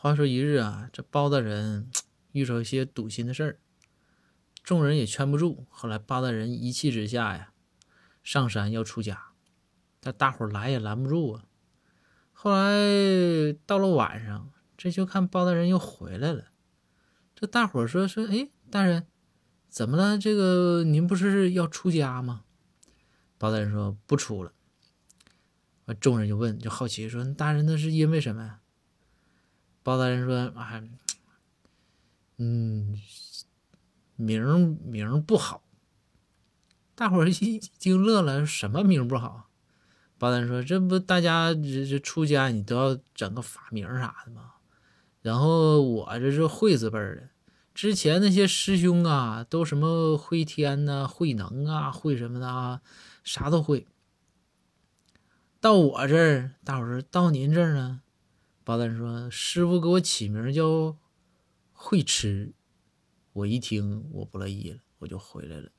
话说一日啊，这包大人遇着一些堵心的事儿，众人也劝不住。后来包大人一气之下呀，上山要出家，但大伙拦也拦不住啊。后来到了晚上，这就看包大人又回来了。这大伙说说，哎，大人怎么了？这个您不是要出家吗？包大人说不出了。众人就问，就好奇说，大人那是因为什么呀？包大人说：“啊，嗯，名名不好。”大伙儿一听乐了，什么名不好？包大人说：“这不大家这这出家，你都要整个法名啥的吗？然后我这是会字辈儿的，之前那些师兄啊，都什么会天呐、会能啊、会什么的啊，啥都会。到我这儿，大伙儿说到您这儿呢。”包大人说：“师傅给我起名叫会吃。”我一听，我不乐意了，我就回来了。